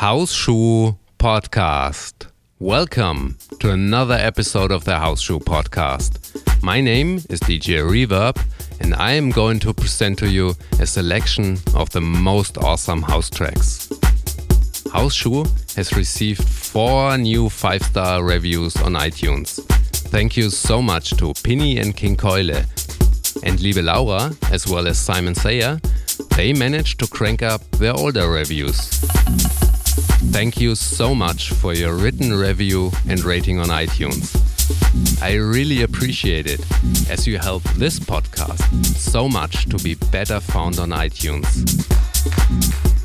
Houseschuh Podcast. Welcome to another episode of the House Houseschuh Podcast. My name is DJ Reverb, and I am going to present to you a selection of the most awesome house tracks. House Houseschuh has received four new 5 star reviews on iTunes. Thank you so much to Pinny and King Keule. And Liebe Laura, as well as Simon Sayer, they managed to crank up their older reviews. Thank you so much for your written review and rating on iTunes. I really appreciate it as you help this podcast so much to be better found on iTunes.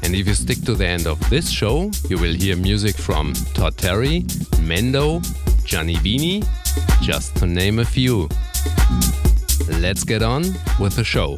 And if you stick to the end of this show, you will hear music from Todd Terry, Mendo, Gianni Vini, just to name a few. Let's get on with the show.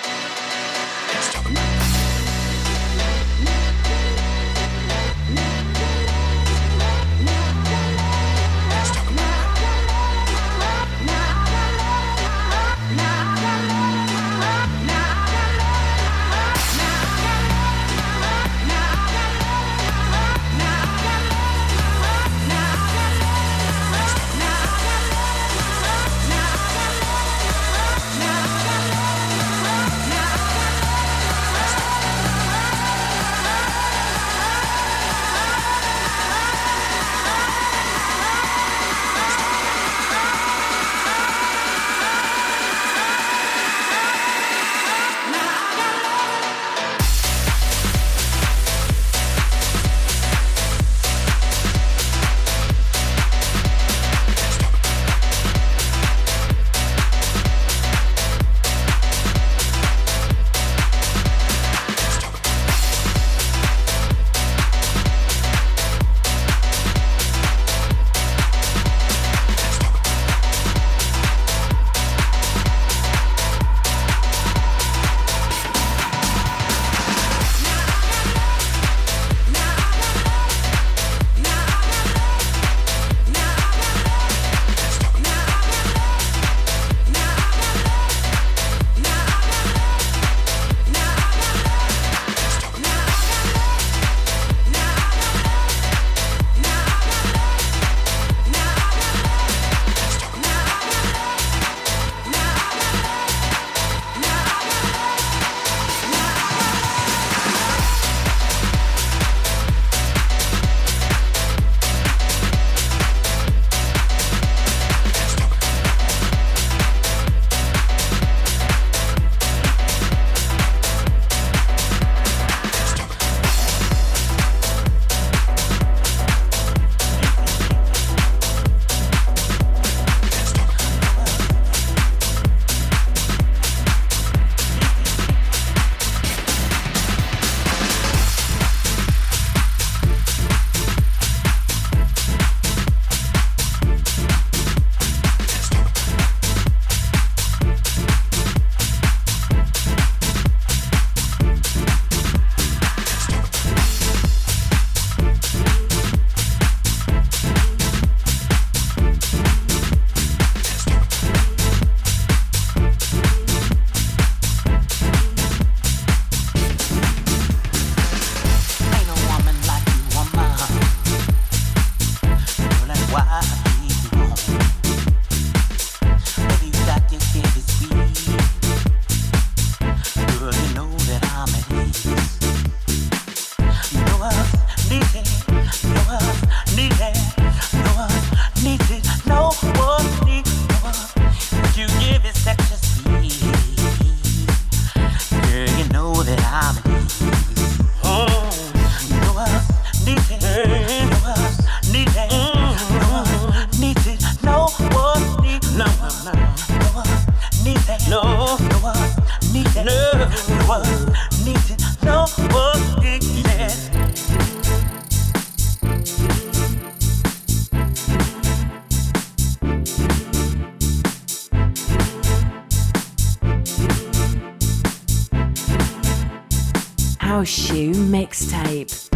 Shoe mixtape.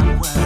my world.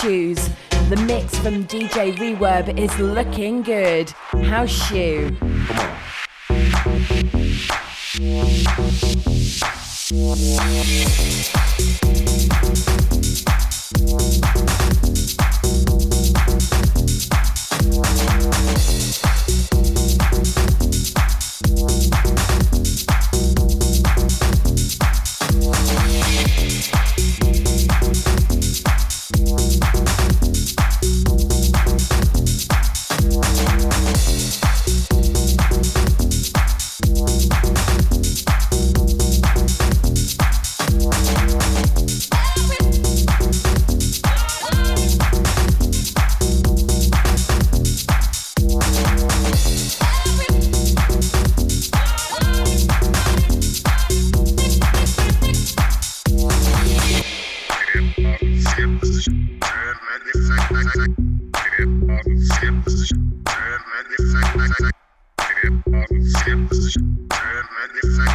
Shoes. The mix from DJ Reverb is looking good. House Shoe. Come on. Money,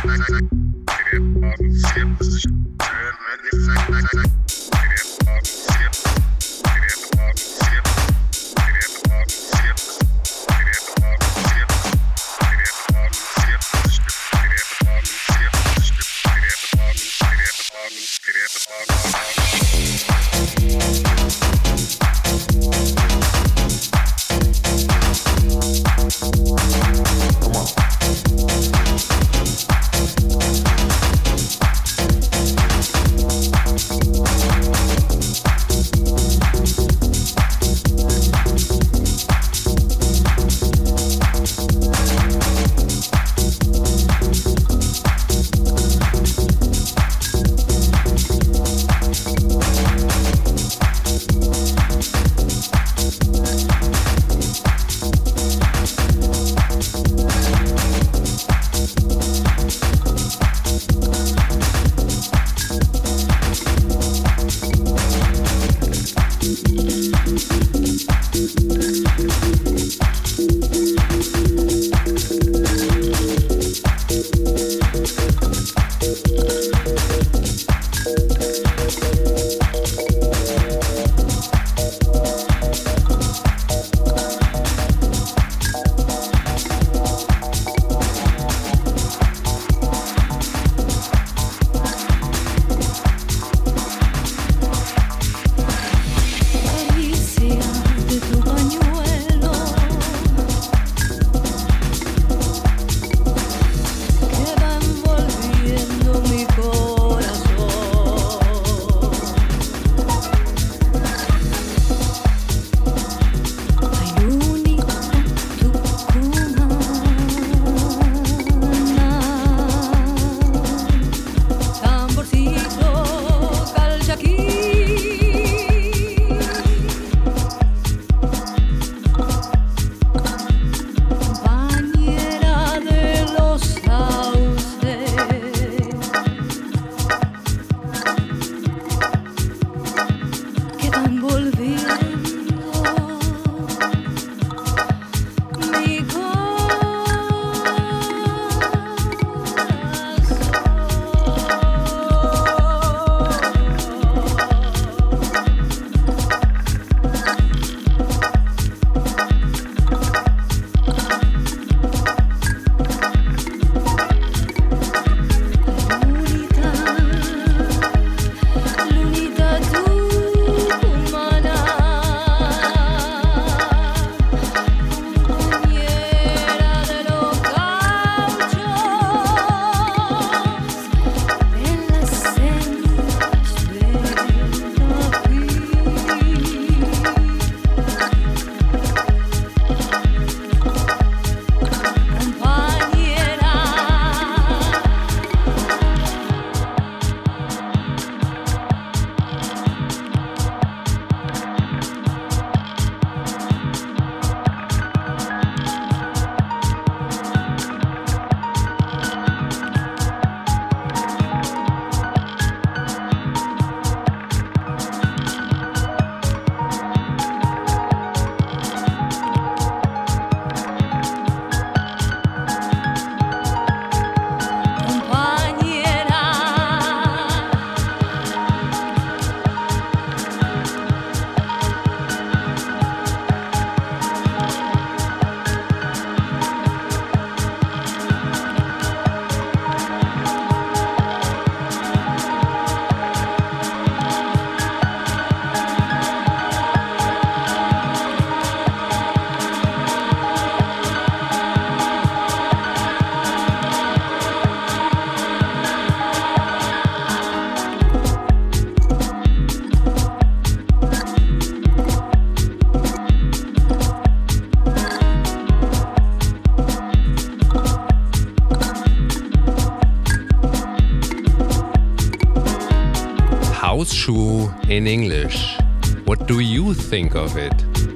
think of it?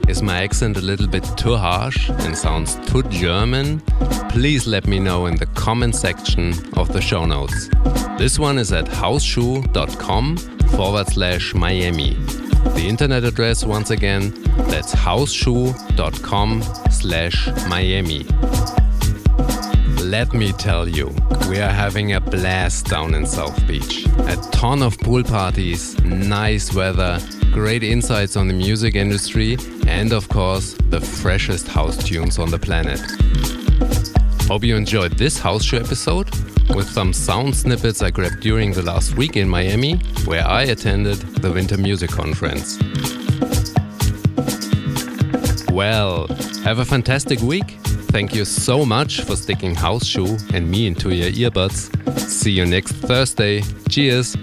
Is my accent a little bit too harsh and sounds too German? Please let me know in the comment section of the show notes. This one is at houseschuh.com forward slash Miami. The internet address once again, that's houseschuh.com slash Miami. Let me tell you, we are having a blast down in South Beach. A ton of pool parties, nice weather, great insights on the music industry, and of course, the freshest house tunes on the planet. Hope you enjoyed this house show episode with some sound snippets I grabbed during the last week in Miami, where I attended the Winter Music Conference. Well, have a fantastic week. Thank you so much for sticking Houseschuh and me into your earbuds. See you next Thursday. Cheers.